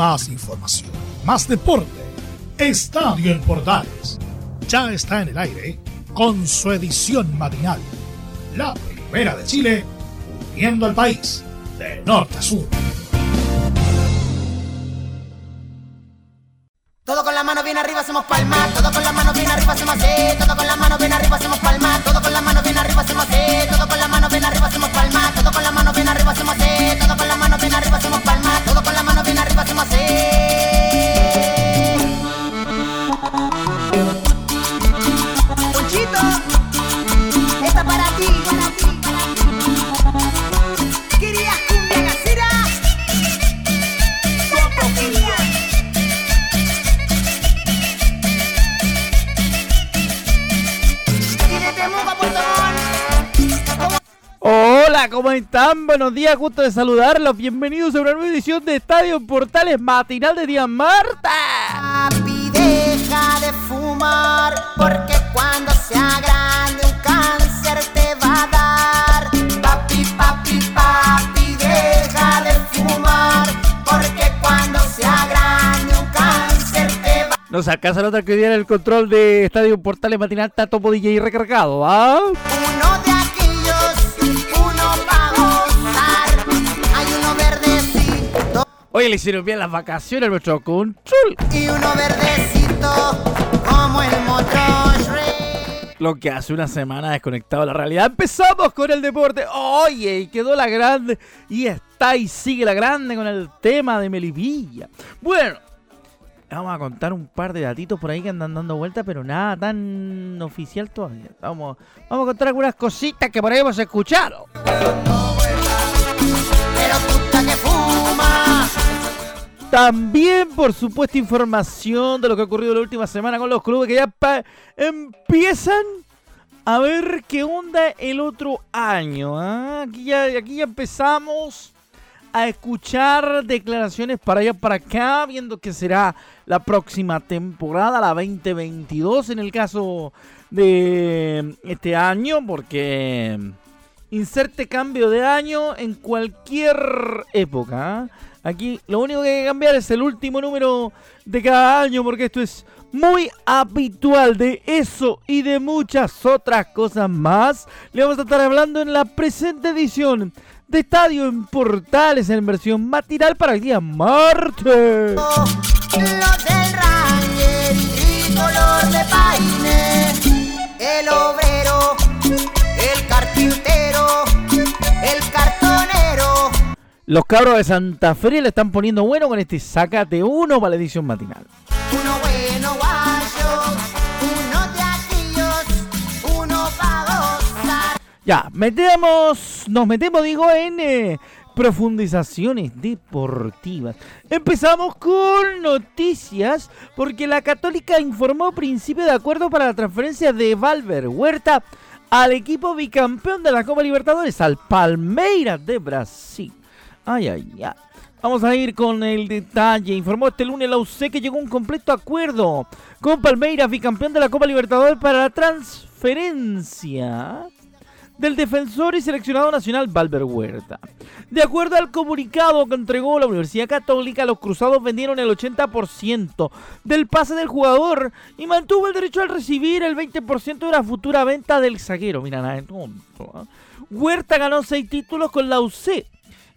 más información, más deporte. Estadio en Portales ya está en el aire con su edición matinal. La primera de Chile, uniendo al país de norte a sur. Todo con la mano bien arriba hacemos palma, todo con la mano bien arriba hacemos así, todo con la mano ¿cómo están? Buenos días, gusto de saludarlos. Bienvenidos a una nueva edición de Estadio Portales Matinal de Día Marta. Papi, deja de fumar, porque cuando sea grande un cáncer te va a dar. Papi, papi, papi, deja de fumar, porque cuando sea grande un cáncer te va Nos alcanza la otra que hoy día en el control de Estadio Portales Matinal está Topo DJ recargado, ¿ah? Uno de Oye, le hicieron bien las vacaciones a nuestro control. y uno verdecito, como el motor. Lo que hace una semana desconectado de la realidad. Empezamos con el deporte. Oye, y quedó la grande. Y está y sigue la grande con el tema de Melivilla. Bueno, vamos a contar un par de datitos por ahí que andan dando vueltas, pero nada tan oficial todavía. Vamos, vamos a contar algunas cositas que por ahí hemos escuchado. También, por supuesto, información de lo que ha ocurrido la última semana con los clubes que ya empiezan a ver qué onda el otro año. ¿ah? Aquí, ya, aquí ya empezamos a escuchar declaraciones para allá para acá, viendo que será la próxima temporada, la 2022 en el caso de este año, porque inserte cambio de año en cualquier época. ¿ah? Aquí lo único que hay que cambiar es el último número de cada año, porque esto es muy habitual de eso y de muchas otras cosas más. Le vamos a estar hablando en la presente edición de Estadio en Portales en versión matinal para el día martes. Los del Ranger y color de paine, el obrero, Los cabros de Santa Fe le están poniendo bueno con este Sácate uno para la edición matinal. Uno bueno guayo, uno de aquellos, uno pa' gozar. Ya, metemos, nos metemos, digo, en eh, profundizaciones deportivas. Empezamos con noticias, porque la Católica informó principio de acuerdo para la transferencia de Valver Huerta al equipo bicampeón de la Copa Libertadores, al Palmeiras de Brasil. Ay, ay, ay. Vamos a ir con el detalle. Informó este lunes la UC que llegó a un completo acuerdo con Palmeiras, bicampeón de la Copa Libertadores, para la transferencia del defensor y seleccionado nacional Valver Huerta. De acuerdo al comunicado que entregó la Universidad Católica, los cruzados vendieron el 80% del pase del jugador y mantuvo el derecho al recibir el 20% de la futura venta del zaguero. Mira, nada tonto. ¿ah? Huerta ganó seis títulos con la UC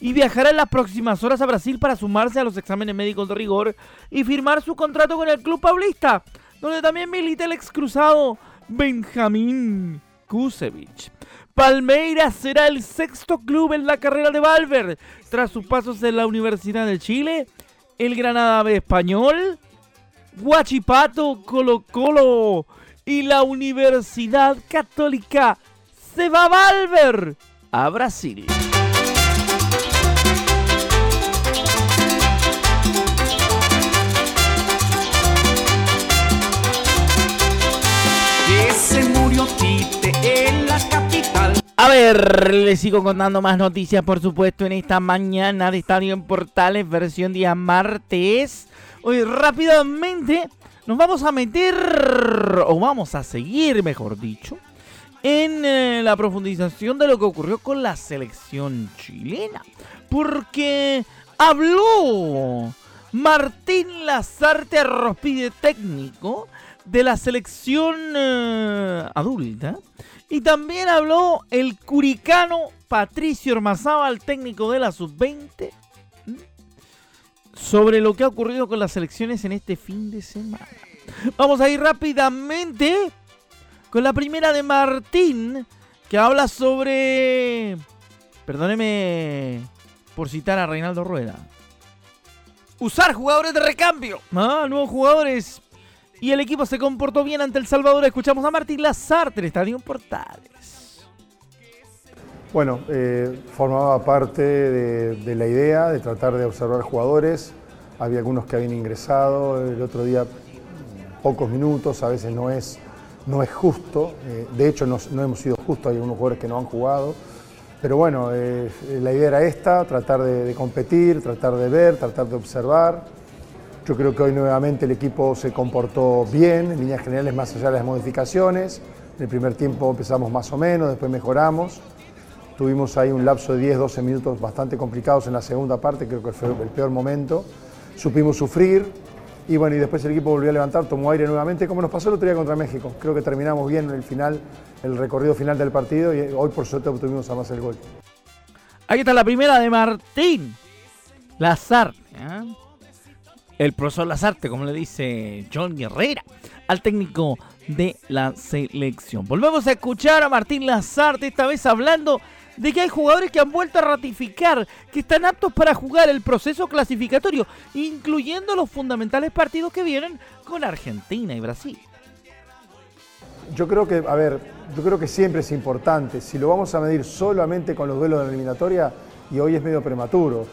y viajará en las próximas horas a Brasil para sumarse a los exámenes médicos de rigor y firmar su contrato con el club paulista, donde también milita el excruzado Benjamín Kusevich. Palmeiras será el sexto club en la carrera de Valver, tras sus pasos en la Universidad de Chile, el Granada B español, Guachipato, Colo Colo y la Universidad Católica. Se va Valver a Brasil. A ver, les sigo contando más noticias, por supuesto, en esta mañana de Estadio en Portales, versión día martes. Hoy rápidamente nos vamos a meter, o vamos a seguir, mejor dicho, en eh, la profundización de lo que ocurrió con la selección chilena. Porque habló Martín Lazarte Arrospide, técnico de la selección eh, adulta. Y también habló el curicano Patricio el técnico de la sub-20, sobre lo que ha ocurrido con las selecciones en este fin de semana. Vamos a ir rápidamente con la primera de Martín, que habla sobre... Perdóneme por citar a Reinaldo Rueda. Usar jugadores de recambio. Ah, nuevos jugadores. Y el equipo se comportó bien ante El Salvador. Escuchamos a Martín Lazarte Estadio Portales. Bueno, eh, formaba parte de, la idea de tratar de observar jugadores. Había algunos que habían ingresado. El otro día pocos minutos, a veces no es, no es justo. Eh, de hecho, no, hemos sido justos, hay algunos jugadores que no han jugado. Pero bueno, eh, la idea era esta, tratar de, competir, tratar de ver, tratar de observar. Yo creo que hoy nuevamente el equipo se comportó bien, en líneas generales más allá de las modificaciones. En el primer tiempo empezamos más o menos, después mejoramos. Tuvimos ahí un lapso de 10-12 minutos bastante complicados en la segunda parte, creo que fue el peor momento. Supimos sufrir, y bueno, y después el equipo volvió a levantar, tomó aire nuevamente, como nos pasó el otro día contra México. Creo que terminamos bien en el final, el recorrido final del partido y hoy por suerte obtuvimos además el gol. Ahí está la primera de Martín Lazarte. ¿eh? El profesor Lazarte, como le dice John Herrera, al técnico de la selección. Volvemos a escuchar a Martín Lazarte, esta vez hablando de que hay jugadores que han vuelto a ratificar que están aptos para jugar el proceso clasificatorio, incluyendo los fundamentales partidos que vienen con Argentina y Brasil. Yo creo que, a ver, yo creo que siempre es importante. Si lo vamos a medir solamente con los duelos de la eliminatoria, y hoy es medio prematuro,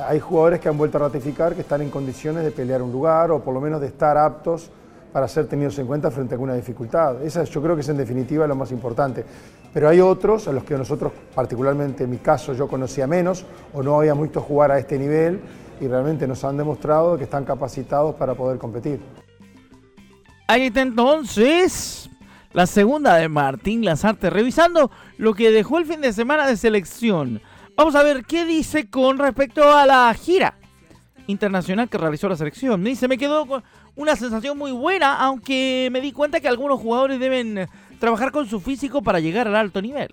hay jugadores que han vuelto a ratificar que están en condiciones de pelear un lugar o por lo menos de estar aptos para ser tenidos en cuenta frente a alguna dificultad. Esa yo creo que es en definitiva lo más importante. Pero hay otros a los que nosotros, particularmente en mi caso, yo conocía menos o no había visto jugar a este nivel y realmente nos han demostrado que están capacitados para poder competir. Ahí está entonces la segunda de Martín Lazarte, revisando lo que dejó el fin de semana de selección. Vamos a ver qué dice con respecto a la gira internacional que realizó la selección. Dice, me quedó con una sensación muy buena, aunque me di cuenta que algunos jugadores deben trabajar con su físico para llegar al alto nivel.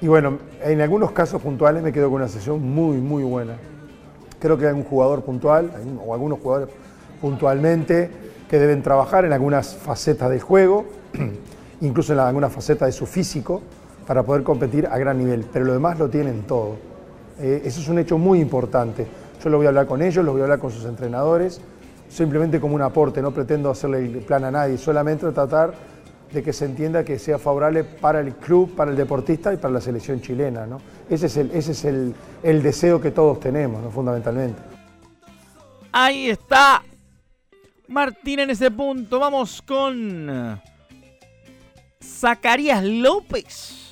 Y bueno, en algunos casos puntuales me quedo con una sensación muy, muy buena. Creo que hay un jugador puntual, o algunos jugadores puntualmente, que deben trabajar en algunas facetas del juego, incluso en algunas facetas de su físico, para poder competir a gran nivel. Pero lo demás lo tienen todo. Eh, eso es un hecho muy importante. Yo lo voy a hablar con ellos, lo voy a hablar con sus entrenadores simplemente como un aporte, no pretendo hacerle el plan a nadie, solamente tratar de que se entienda que sea favorable para el club, para el deportista y para la selección chilena. ¿no? Ese es el, ese es el, el deseo que todos tenemos, ¿no? fundamentalmente. Ahí está Martín en ese punto. Vamos con Zacarías López,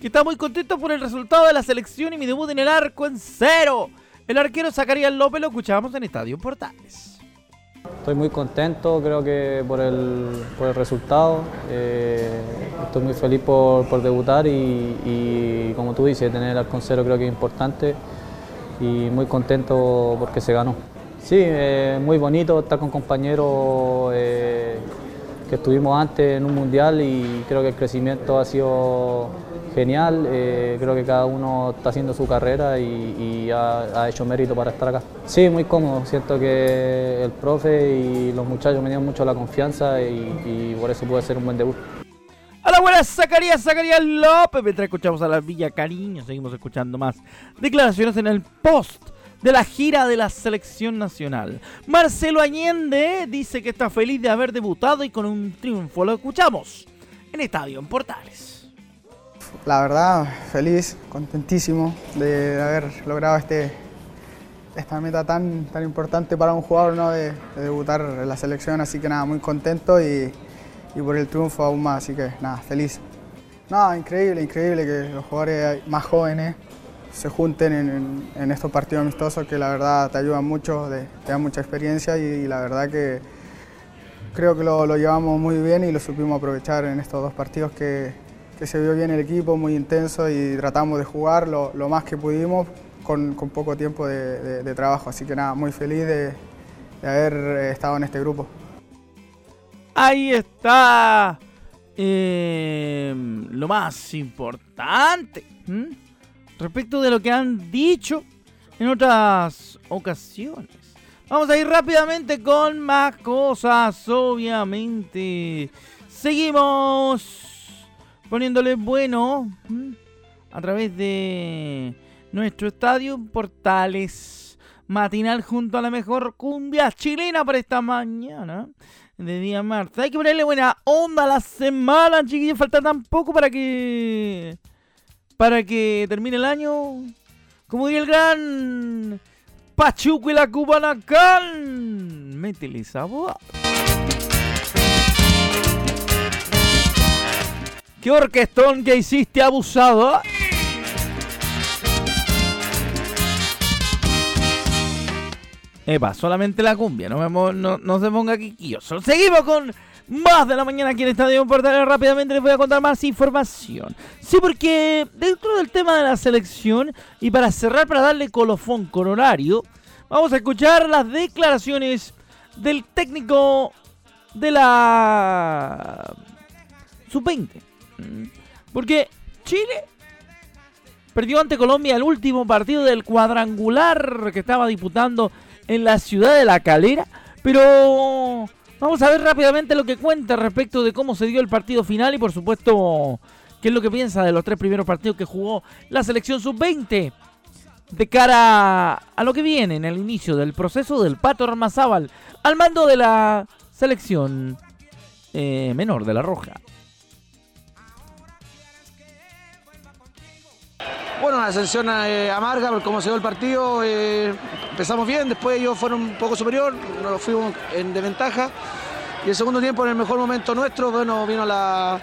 que está muy contento por el resultado de la selección y mi debut en el arco en cero. El arquero Zacarías López lo escuchábamos en Estadio Portales. Estoy muy contento, creo que por el, por el resultado. Eh, estoy muy feliz por, por debutar y, como tú dices, tener el arco cero creo que es importante y muy contento porque se ganó. Sí, eh, muy bonito estar con compañeros eh, que estuvimos antes en un mundial y creo que el crecimiento ha sido genial. Eh, creo que cada uno está haciendo su carrera y, ha, hecho mérito para estar acá. Sí, muy cómodo. Siento que el profe y los muchachos me dieron mucho la confianza y, por eso puede ser un buen debut. A la buena Zacarías, Zacarías López. Mientras escuchamos a la Villa Cariño, seguimos escuchando más declaraciones en el post de la gira de la selección nacional. Marcelo Allende dice que está feliz de haber debutado y con un triunfo. Lo escuchamos en Estadio en Portales la verdad, feliz, contentísimo de haber logrado este, esta meta tan, tan importante para un jugador ¿no? de, debutar en la selección, así que nada, muy contento y, por el triunfo aún más, así que nada, feliz. No, increíble, increíble que los jugadores más jóvenes se junten en, estos partidos amistosos que la verdad te ayudan mucho, te dan mucha experiencia y, la verdad que creo que lo, lo llevamos muy bien y lo supimos aprovechar en estos dos partidos que, que se vio bien el equipo, muy intenso y tratamos de jugar lo, más que pudimos con, poco tiempo de, trabajo. Así que nada, muy feliz de, haber eh, estado en este grupo. Ahí está eh, lo más importante respecto de lo que han dicho en otras ocasiones. Vamos a ir rápidamente con más cosas, obviamente. Seguimos poniéndole bueno a través de nuestro estadio Portales matinal junto a la mejor cumbia chilena para esta mañana de día martes. Hay que ponerle buena onda a la semana, chiquillos. Falta tan poco para que. para que termine el año. Como diría el gran. Pachuco y la Cubanacán. Métele sabor. ¿Qué orquestón que hiciste, abusado? Epa, solamente la cumbia, no, me no, no se ponga quiquilloso. Seguimos con más de la mañana aquí en Estadio Portales. Rápidamente les voy a contar más información. Sí, porque dentro del tema de la selección, y para cerrar, para darle colofón con horario, vamos a escuchar las declaraciones del técnico de la sub-20. Mm. Porque Chile perdió ante Colombia el último partido del cuadrangular que estaba disputando en la ciudad de La Calera. Pero vamos a ver rápidamente lo que cuenta respecto de cómo se dio el partido final y por supuesto qué es lo que piensa de los tres primeros partidos que jugó la selección sub-20 de cara a lo que viene en el inicio del proceso del Pato Armazábal al mando de la selección eh, menor de la Roja. Bueno, una sensación eh, amarga por cómo se dio el partido. eh, empezamos bien, después ellos fueron un poco superior, nos fuimos en desventaja. Y el segundo tiempo, en el mejor momento nuestro, bueno, vino la,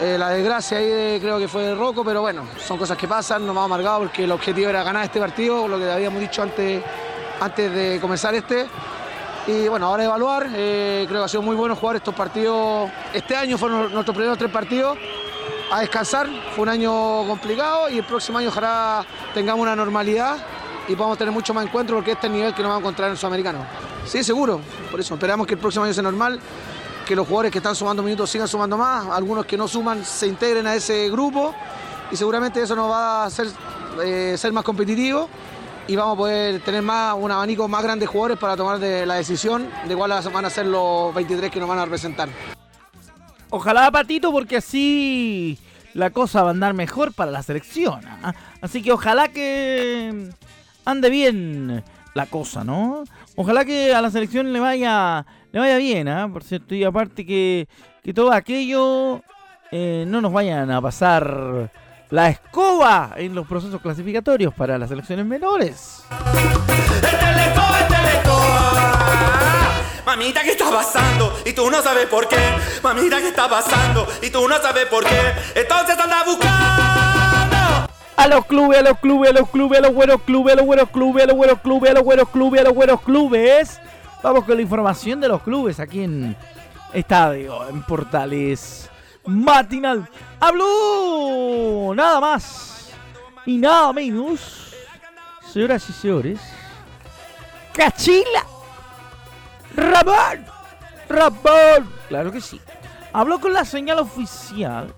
eh, la desgracia ahí, de- creo que fue de Rocco, pero bueno, son cosas que pasan, nos hemos amargado porque el objetivo era ganar este partido, lo que habíamos dicho antes, antes de comenzar este. Y bueno, ahora evaluar, eh, creo que ha sido muy bueno jugar estos partidos. Este año fueron nuestros primeros tres partidos a descansar. Fue un año complicado y el próximo año ojalá tengamos una normalidad y podamos tener mucho más encuentros porque este es el nivel que nos vamos a encontrar en el Sudamericano. Sí, seguro. Por eso esperamos que el próximo año sea normal, que los jugadores que están sumando minutos sigan sumando más, algunos que no suman se integren a ese grupo y seguramente eso nos va a hacer eh, ser más competitivos y vamos a poder tener más un abanico más grande de jugadores para tomar la decisión de cuáles van a ser los 23 que nos van a representar. Ojalá, Patito, porque así la cosa va a andar mejor para la selección. ¿ah? Así que ojalá que ande bien la cosa, ¿no? Ojalá que a la selección le vaya, le vaya bien, ¿ah? Por cierto, y aparte que, que todo aquello eh, no nos vayan a pasar la escoba en los procesos clasificatorios para las selecciones menores. Mamita, ¿qué está pasando? Y tú no sabes por qué. Mamita, ¿qué está pasando? Y tú no sabes por qué. Entonces anda buscando. A los clubes, a los clubes, a los clubes, a los buenos clubes, a los buenos clubes, a los buenos clubes, a los buenos clubes, a los buenos clubes. Vamos con la información de los clubes aquí en Estadio, en Portales Matinal. Habló nada más y nada menos, señoras y señores, Cachila Ramón. Ramón, claro que sí. Habló con la señal oficial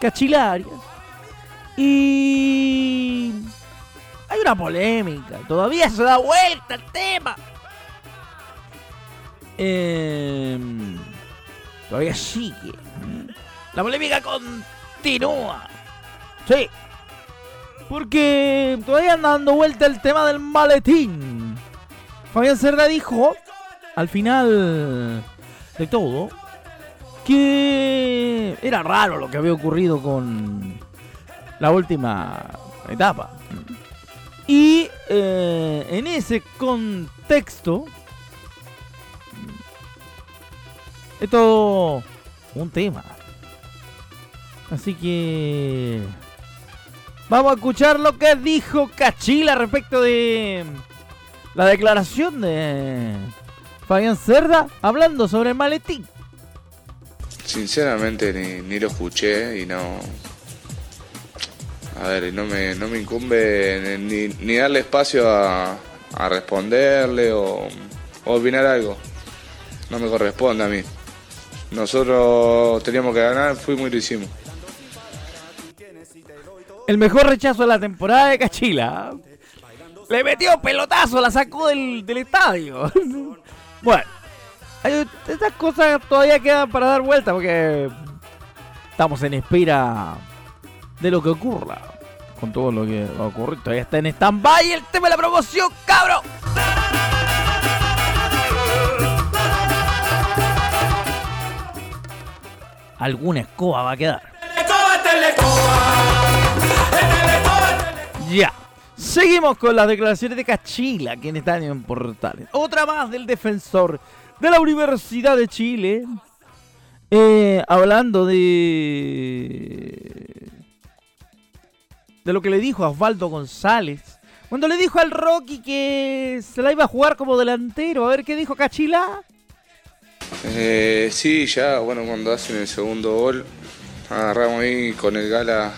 Cachila Arias y hay una polémica. Todavía se da vuelta el tema. Em, todavía sigue. La polémica continúa. Sí. Porque todavía anda dando vuelta el tema del maletín. Fabián Cerda dijo, al final de todo, que era raro lo que había ocurrido con la última etapa. Y eh, en ese contexto, es todo un tema. Así que vamos a escuchar lo que dijo Cachila respecto de la declaración de Fabián Cerda hablando sobre el maletín. Sinceramente ni, ni lo escuché y no... a ver, no me, no me incumbe ni, ni darle espacio a, a responderle o, o opinar algo. No me corresponde a mí. Nosotros teníamos que ganar, fuimos y lo hicimos. El mejor rechazo de la temporada de Cachila. Le metió pelotazo, la sacó del, del estadio. bueno, hay- estas cosas todavía quedan para dar vuelta porque estamos en espera de lo que ocurra. Con todo lo que va a ocurrir. Todavía está en stand-by el tema de la promoción, cabrón. Alguna escoba va a quedar. Ya. Seguimos con las declaraciones de Cachila, quien está en Portales. Otra más del defensor de la Universidad de Chile. Eh, hablando de. de lo que le dijo a Osvaldo González. Cuando le dijo al Rocky que se la iba a jugar como delantero. A ver qué dijo Cachila. Eh, sí, ya, bueno, cuando hacen el segundo gol, agarramos ahí con el Gala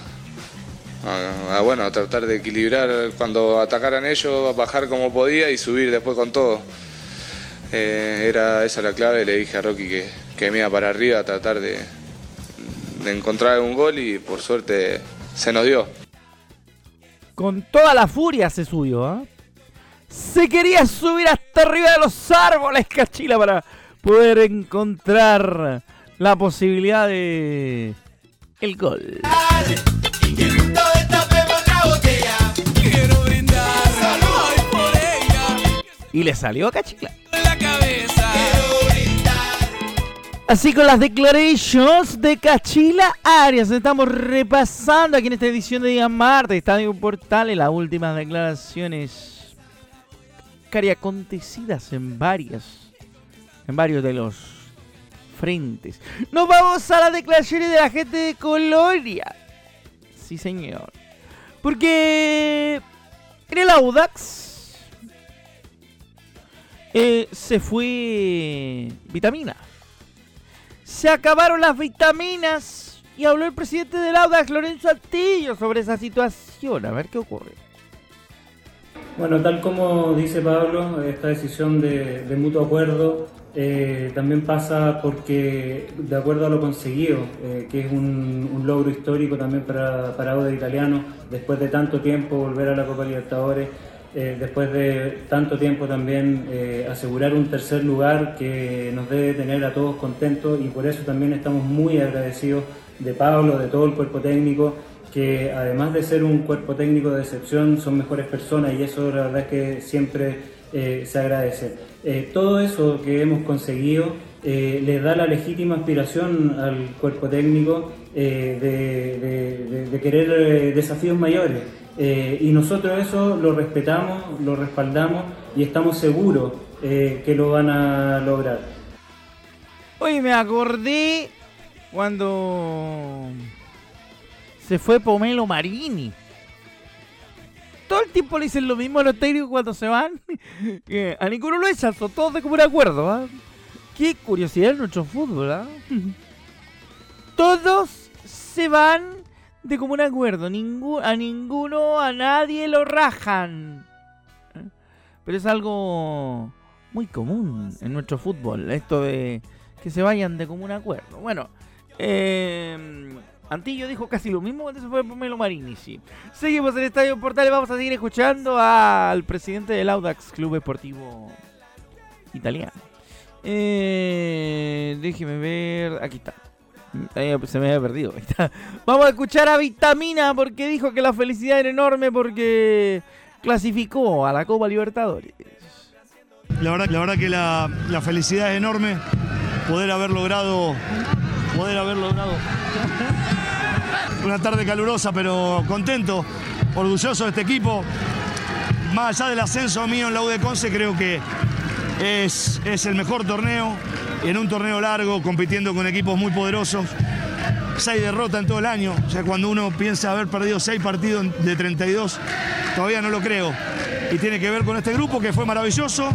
a, a, bueno, a tratar de equilibrar cuando atacaran ellos, a bajar como podía y subir después con todo. Eh, era esa la clave, le dije a Rocky que, que me iba para arriba a tratar de, de encontrar un gol y por suerte se nos dio. Con toda la furia se subió, ¿ah? Se quería subir hasta arriba de los árboles, Cachila, para poder encontrar la posibilidad de el gol. Y le salió a Cachila. Así con las declarations de Cachila Arias. Estamos repasando aquí en esta edición de Día Martes. Estadio Portales, las últimas declaraciones cari acontecidas en varias, en varios de los frentes. Nos vamos a las declaraciones de la gente de Colonia. Sí, señor. Porque en el Audax eh, se fue vitamina. Se acabaron las vitaminas y habló el presidente del Audax, Lorenzo Altillo, sobre esa situación. A ver qué ocurre. Bueno, tal como dice Pablo, esta decisión de, mutuo acuerdo eh, también pasa porque, de acuerdo a lo conseguido, eh, que es un, un, logro histórico también para, para Audax Italiano, después de tanto tiempo volver a la Copa Libertadores, eh, después de tanto tiempo también eh, asegurar un tercer lugar que nos debe tener a todos contentos y por eso también estamos muy agradecidos de Pablo, de todo el cuerpo técnico, que además de ser un cuerpo técnico de excepción, son mejores personas y eso la verdad es que siempre eh, se agradece. Eh, todo eso que hemos conseguido eh, le da la legítima aspiración al cuerpo técnico de, de, de, de, querer desafíos mayores. Y nosotros eso lo respetamos, lo respaldamos y estamos seguros que lo van a lograr. Oye, me acordé cuando se fue Pomelo Marini. Todo el tiempo le dicen lo mismo a los técnicos cuando se van. a ninguno lo echan, son todos de común acuerdo. ¿ah? Qué curiosidad en nuestro fútbol. ¿ah? todos se van de común acuerdo. Ningún, a ninguno, a nadie lo rajan. Pero es algo muy común en nuestro fútbol. Esto de que se vayan de común acuerdo. Bueno, eh, Antillo dijo casi lo mismo cuando se fue Pomelo Marini, sí. Seguimos en el Estadio Portales, vamos a seguir escuchando al presidente del Audax Club Deportivo Italiano. Eh, déjeme ver, aquí está. Se me había perdido. Vamos a escuchar a Vitamina porque dijo que la felicidad era enorme porque clasificó a la Copa Libertadores. La verdad, la verdad que la, la felicidad es enorme poder haber logrado poder haber logrado una tarde calurosa, pero contento, orgulloso de este equipo. Más allá del ascenso mío en la U de Conce, creo que es, es el mejor torneo, en un torneo largo, compitiendo con equipos muy poderosos. Seis derrotas en todo el año, o sea, cuando uno piensa haber perdido seis partidos de 32, todavía no lo creo. Y tiene que ver con este grupo que fue maravilloso.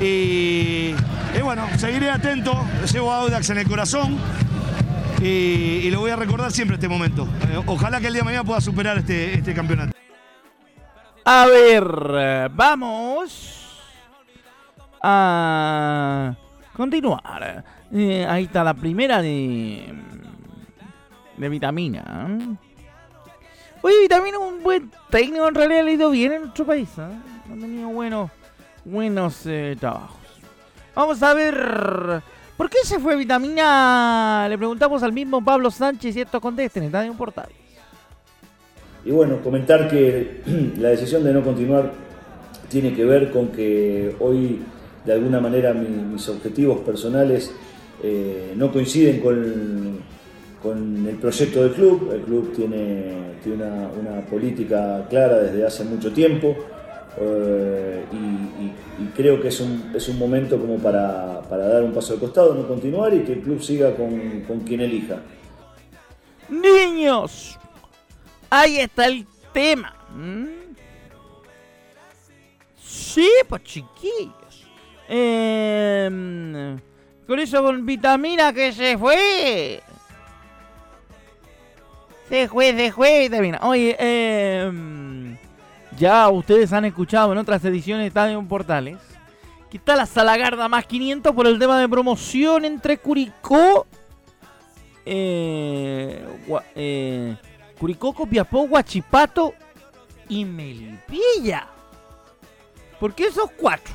Y, bueno, seguiré atento, llevo a Audax en el corazón y, lo voy a recordar siempre este momento. Eh, ojalá que el día de mañana pueda superar este, este campeonato. A ver, vamos a continuar. Eh, ahí está la primera de, de vitamina. Oye, vitamina es un buen técnico, en realidad le ha ido bien en nuestro país. ¿eh? Ha tenido buenos, buenos trabajos. Vamos a ver ¿Por qué se fue Vitamina? Le preguntamos al mismo Pablo Sánchez y esto conteste en Estadio Portal. Y bueno, comentar que la decisión de no continuar tiene que ver con que hoy de alguna manera mis objetivos personales eh, no coinciden con, con, el proyecto del club. El club tiene, tiene una, una política clara desde hace mucho tiempo. Eh, y, creo que es un, es un momento como para, dar un paso al costado, no continuar y que el club siga con, quien elija. Niños, ahí está el tema. Sí, pues. Em, con eso con vitamina que se fue. Se fue, se fue vitamina. Oye, eh ya ustedes han escuchado en otras ediciones de Estadio Portales que está la Salagarda más 500 por el tema de promoción entre Curicó, eh, eh, Curicó, Copiapó, Guachipato y Melipilla. ¿Por qué esos cuatro?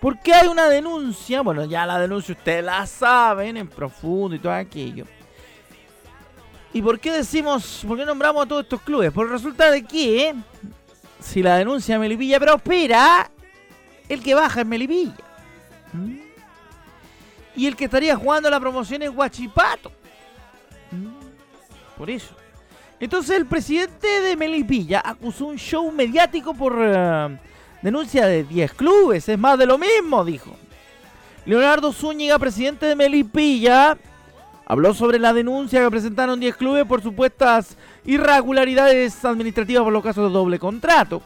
Porque hay una denuncia, bueno, ya la denuncia ustedes la saben en profundo y todo aquello. ¿Y por qué decimos, por qué nombramos a todos estos clubes? Porque resulta de que si la denuncia de Melipilla prospera, el que baja es Melipilla. Y el que estaría jugando la promoción es Guachipato. Por eso. Entonces el presidente de Melipilla acusó un show mediático por eh, denuncia de 10 clubes. Es más de lo mismo, dijo. Leonardo Zúñiga, presidente de Melipilla, habló sobre la denuncia que presentaron 10 clubes por supuestas irregularidades administrativas por los casos de doble contrato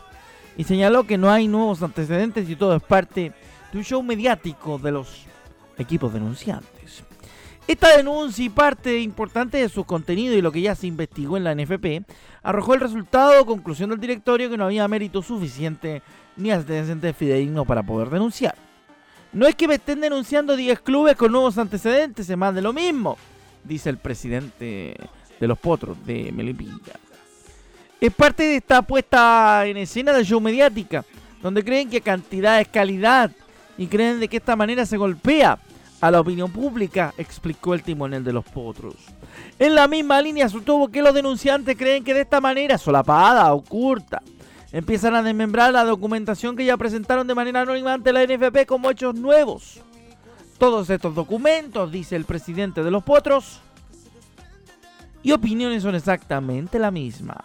y señaló que no hay nuevos antecedentes y todo es parte de un show mediático de los equipos denunciantes. Esta denuncia y parte importante de su contenido y lo que ya se investigó en la NFP arrojó el resultado conclusión del directorio que no había mérito suficiente ni antecedentes fidedignos para poder denunciar. No es que me estén denunciando 10 clubes con nuevos antecedentes, es más de lo mismo, dice el presidente de los potros de Melipilla. Es parte de esta puesta en escena de show mediática, donde creen que cantidad es calidad y creen de que esta manera se golpea a la opinión pública, explicó el timonel de los potros. En la misma línea sostuvo que los denunciantes creen que de esta manera, solapada, oculta, empiezan a desmembrar la documentación que ya presentaron de manera anónima ante la NFP como hechos nuevos. Todos estos documentos, dice el presidente de los potros, y opiniones son exactamente la misma.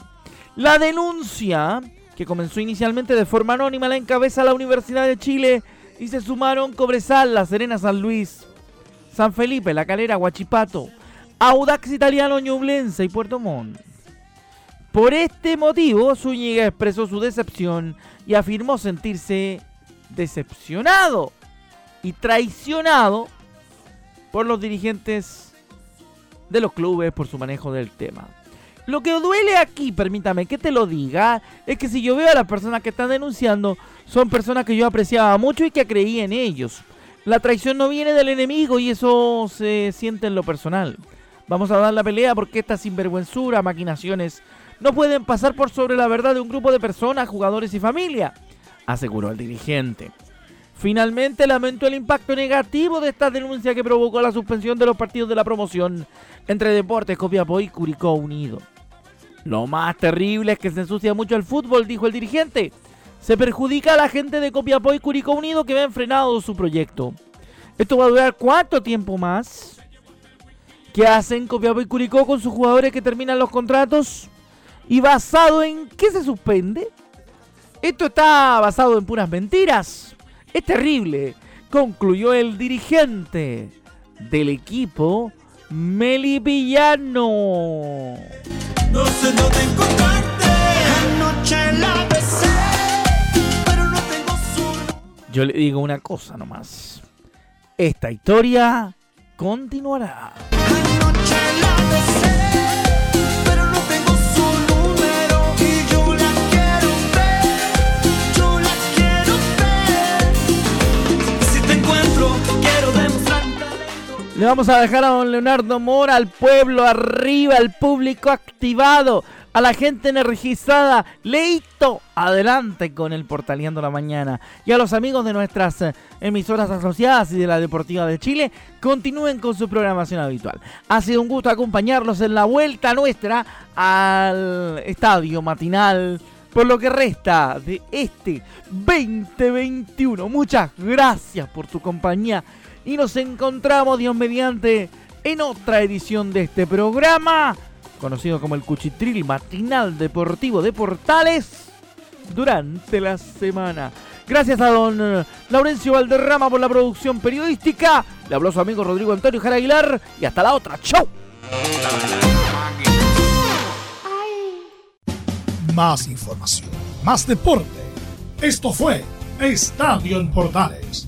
La denuncia, que comenzó inicialmente de forma anónima, la encabeza la Universidad de Chile y se sumaron Cobresal, La Serena, San Luis, San Felipe, La Calera, Huachipato, Audax Italiano, Ñublense y Puerto Montt. Por este motivo, Zúñiga expresó su decepción y afirmó sentirse decepcionado y traicionado por los dirigentes de los clubes por su manejo del tema. Lo que duele aquí, permítame que te lo diga, es que si yo veo a las personas que están denunciando, son personas que yo apreciaba mucho y que creí en ellos. La traición no viene del enemigo y eso se siente en lo personal. Vamos a dar la pelea porque esta sinvergüenzura, maquinaciones, no pueden pasar por sobre la verdad de un grupo de personas, jugadores y familia, aseguró el dirigente. Finalmente lamentó el impacto negativo de esta denuncia que provocó la suspensión de los partidos de la promoción entre Deportes Copiapó y Curicó Unido. Lo más terrible es que se ensucia mucho el fútbol, dijo el dirigente. Se perjudica a la gente de Copiapó y Curicó Unido que ven frenado su proyecto. ¿Esto va a durar cuánto tiempo más? ¿Qué hacen Copiapó y Curicó con sus jugadores que terminan los contratos? ¿Y basado en qué se suspende? Esto está basado en puras mentiras. Es terrible, concluyó el dirigente del equipo melipillano. No sé dónde encontrarte. Anoche la besé, pero no tengo su... Yo le digo una cosa nomás. Esta historia continuará. Anoche la Le vamos a dejar a don Leonardo Mora, al pueblo arriba, al público activado, a la gente energizada. Leito, adelante con el Portaleando la Mañana. Y a los amigos de nuestras eh, emisoras asociadas y de la Deportiva de Chile, continúen con su programación habitual. Ha sido un gusto acompañarlos en la vuelta nuestra al estadio matinal por lo que resta de este 2021. Muchas gracias por tu compañía y nos encontramos, Dios mediante, en otra edición de este programa, conocido como el Cuchitril Matinal Deportivo de Portales, durante la semana. Gracias a don Laurencio Valderrama por la producción periodística. Le habló su amigo Rodrigo Antonio Jara Aguilar y hasta la otra. ¡Chau! Más información, más deporte. Esto fue Estadio en Portales,